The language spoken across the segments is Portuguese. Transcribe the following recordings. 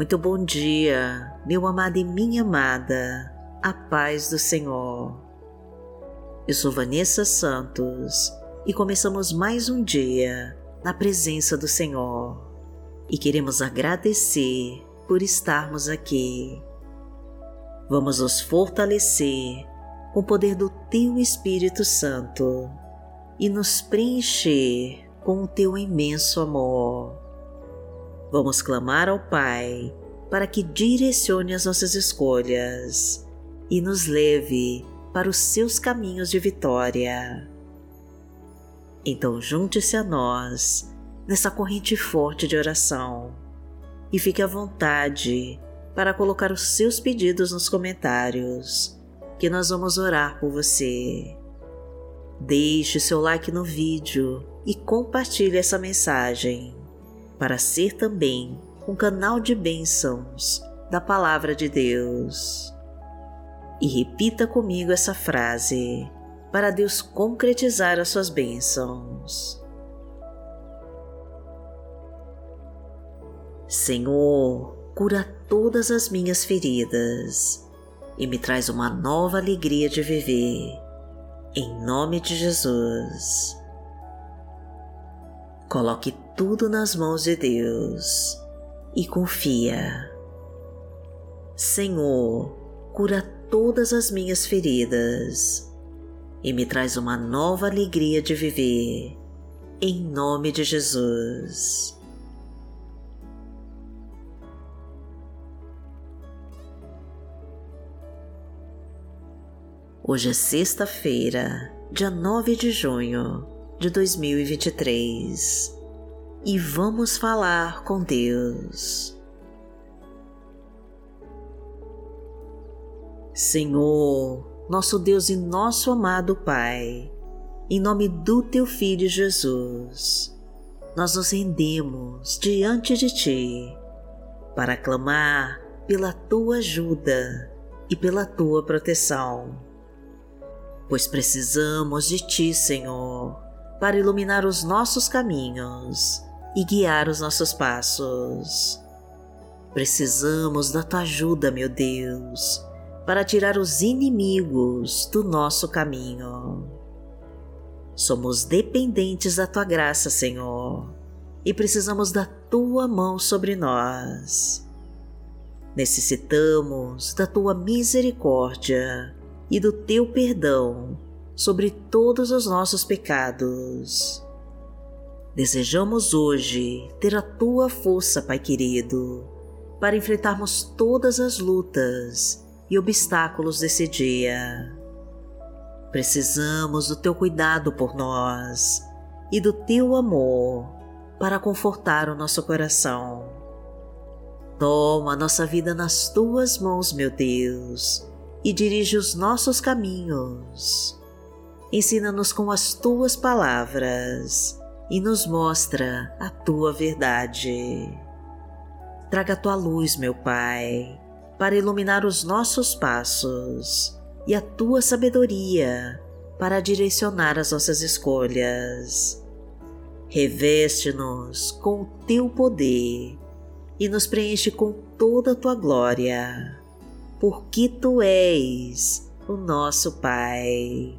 Muito bom dia, meu amado e minha amada, a paz do Senhor. Eu sou Vanessa Santos e começamos mais um dia na presença do Senhor e queremos agradecer por estarmos aqui. Vamos nos fortalecer com o poder do Teu Espírito Santo e nos preencher com o Teu imenso amor vamos clamar ao Pai para que direcione as nossas escolhas e nos leve para os seus caminhos de vitória. Então, junte-se a nós nessa corrente forte de oração e fique à vontade para colocar os seus pedidos nos comentários, que nós vamos orar por você. Deixe seu like no vídeo e compartilhe essa mensagem para ser também um canal de bênçãos da Palavra de Deus. E repita comigo essa frase para Deus concretizar as suas bênçãos. Senhor, cura todas as minhas feridas e me traz uma nova alegria de viver. Em nome de Jesus. Coloque tudo nas mãos de Deus e confia. Senhor, cura todas as minhas feridas e me traz uma nova alegria de viver. Em nome de Jesus. Hoje é sexta-feira, dia 9 de junho de 2023 e vamos falar com Deus. Senhor, nosso Deus e nosso amado Pai, em nome do Teu Filho Jesus, nós nos rendemos diante de Ti para clamar pela Tua ajuda e pela Tua proteção, pois precisamos de Ti, Senhor para iluminar os nossos caminhos e guiar os nossos passos. Precisamos da tua ajuda, meu Deus, para tirar os inimigos do nosso caminho. Somos dependentes da tua graça, Senhor, e precisamos da tua mão sobre nós. Necessitamos da tua misericórdia e do teu perdão sobre todos os nossos pecados. Desejamos hoje ter a tua força, Pai querido, para enfrentarmos todas as lutas e obstáculos desse dia. Precisamos do teu cuidado por nós e do teu amor para confortar o nosso coração. Toma nossa vida nas tuas mãos, meu Deus, e dirige os nossos caminhos ensina-nos com as tuas palavras e nos mostra a tua verdade. Traga a tua luz, meu Pai, para iluminar os nossos passos e a tua sabedoria para direcionar as nossas escolhas. Reveste-nos com o teu poder e nos preenche com toda a tua glória, porque tu és o nosso Pai.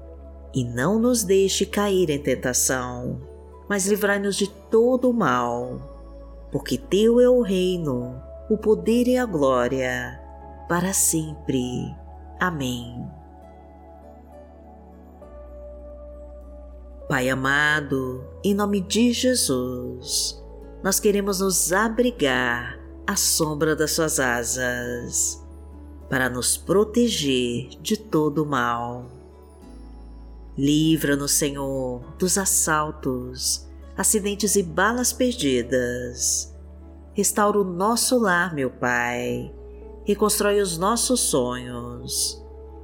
e não nos deixe cair em tentação, mas livrai-nos de todo o mal, porque Teu é o reino, o poder e a glória, para sempre. Amém. Pai amado, em nome de Jesus, nós queremos nos abrigar à sombra das Suas asas, para nos proteger de todo o mal Livra-nos, Senhor, dos assaltos, acidentes e balas perdidas. Restaura o nosso lar, meu Pai, reconstrói os nossos sonhos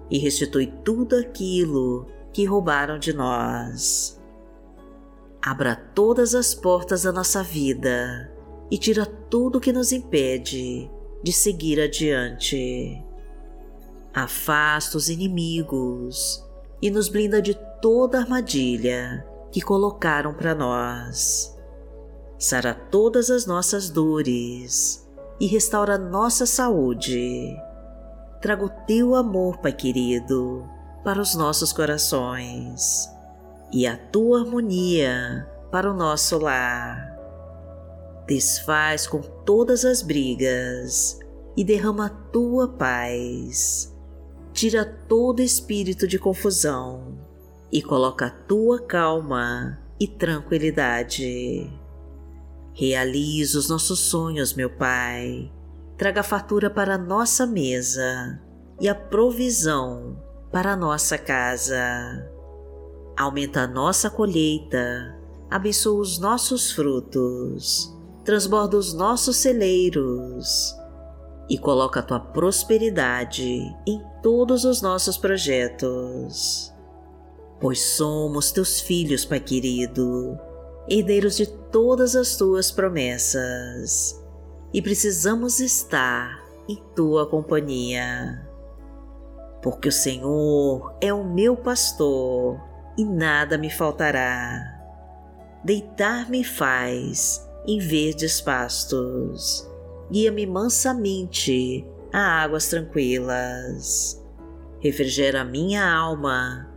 e restitui tudo aquilo que roubaram de nós. Abra todas as portas da nossa vida e tira tudo que nos impede de seguir adiante. Afasta os inimigos e nos blinda de toda armadilha que colocaram para nós. Sara todas as nossas dores e restaura nossa saúde. Traga o teu amor, Pai querido, para os nossos corações e a tua harmonia para o nosso lar. Desfaz com todas as brigas e derrama a tua paz. Tira todo espírito de confusão e coloca a tua calma e tranquilidade. Realiza os nossos sonhos, meu Pai. Traga fartura para a nossa mesa e a provisão para a nossa casa. Aumenta a nossa colheita, abençoa os nossos frutos, transborda os nossos celeiros e coloca a tua prosperidade em todos os nossos projetos pois somos teus filhos, Pai querido, herdeiros de todas as tuas promessas e precisamos estar em tua companhia. Porque o Senhor é o meu pastor e nada me faltará. Deitar-me faz em verdes pastos, guia-me mansamente a águas tranquilas. Refrigera minha alma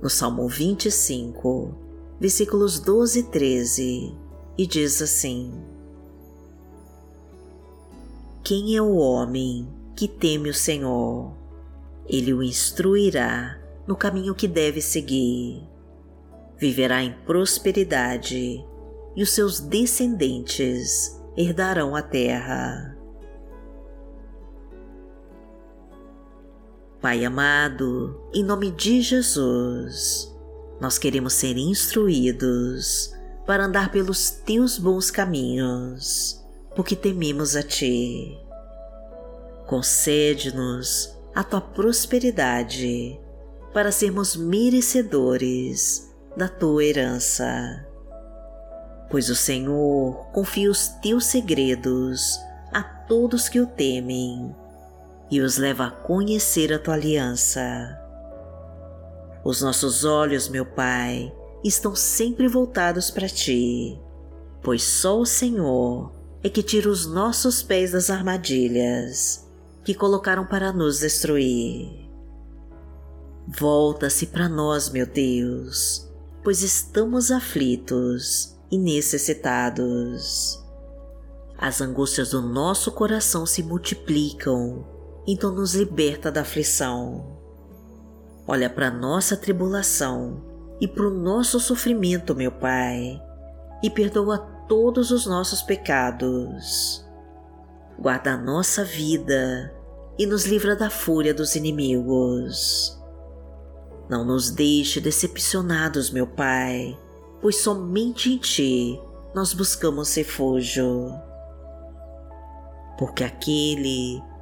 no Salmo 25, versículos 12 e 13, e diz assim: Quem é o homem que teme o Senhor? Ele o instruirá no caminho que deve seguir. Viverá em prosperidade e os seus descendentes herdarão a terra. Pai amado, em nome de Jesus, nós queremos ser instruídos para andar pelos teus bons caminhos, porque tememos a Ti. Concede-nos a Tua prosperidade para sermos merecedores da Tua herança. Pois o Senhor confia os Teus segredos a todos que o temem e os leva a conhecer a tua aliança. Os nossos olhos, meu Pai, estão sempre voltados para ti, pois só o Senhor é que tira os nossos pés das armadilhas que colocaram para nos destruir. Volta-se para nós, meu Deus, pois estamos aflitos e necessitados. As angústias do nosso coração se multiplicam então nos liberta da aflição. Olha para nossa tribulação e para o nosso sofrimento, meu Pai, e perdoa todos os nossos pecados. Guarda a nossa vida e nos livra da fúria dos inimigos. Não nos deixe decepcionados, meu Pai, pois somente em Ti nós buscamos refúgio. Porque aquele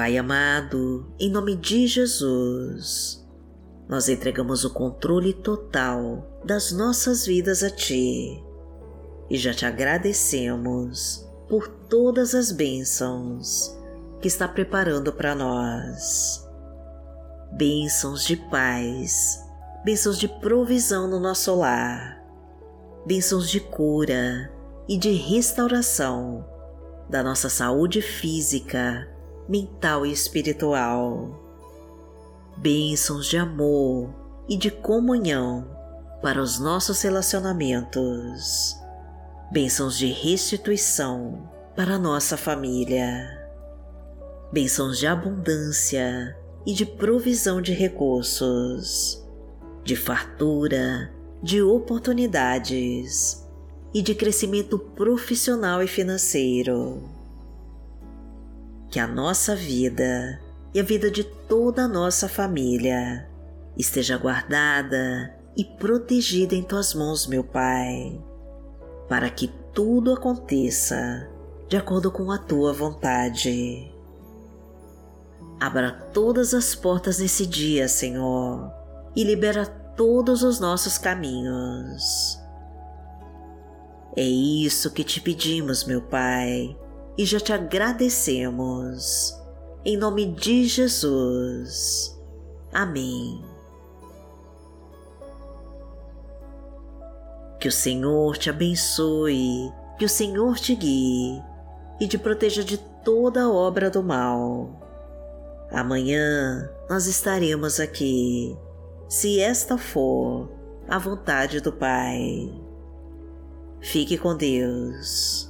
Pai amado, em nome de Jesus, nós entregamos o controle total das nossas vidas a Ti e já te agradecemos por todas as bênçãos que está preparando para nós. Bênçãos de paz, bênçãos de provisão no nosso lar, bênçãos de cura e de restauração da nossa saúde física mental e espiritual. Bênçãos de amor e de comunhão para os nossos relacionamentos. Bênçãos de restituição para nossa família. Bênçãos de abundância e de provisão de recursos, de fartura, de oportunidades e de crescimento profissional e financeiro que a nossa vida e a vida de toda a nossa família esteja guardada e protegida em tuas mãos, meu Pai, para que tudo aconteça de acordo com a tua vontade. Abra todas as portas nesse dia, Senhor, e libera todos os nossos caminhos. É isso que te pedimos, meu Pai e já te agradecemos. Em nome de Jesus. Amém. Que o Senhor te abençoe, que o Senhor te guie e te proteja de toda obra do mal. Amanhã nós estaremos aqui, se esta for a vontade do Pai. Fique com Deus.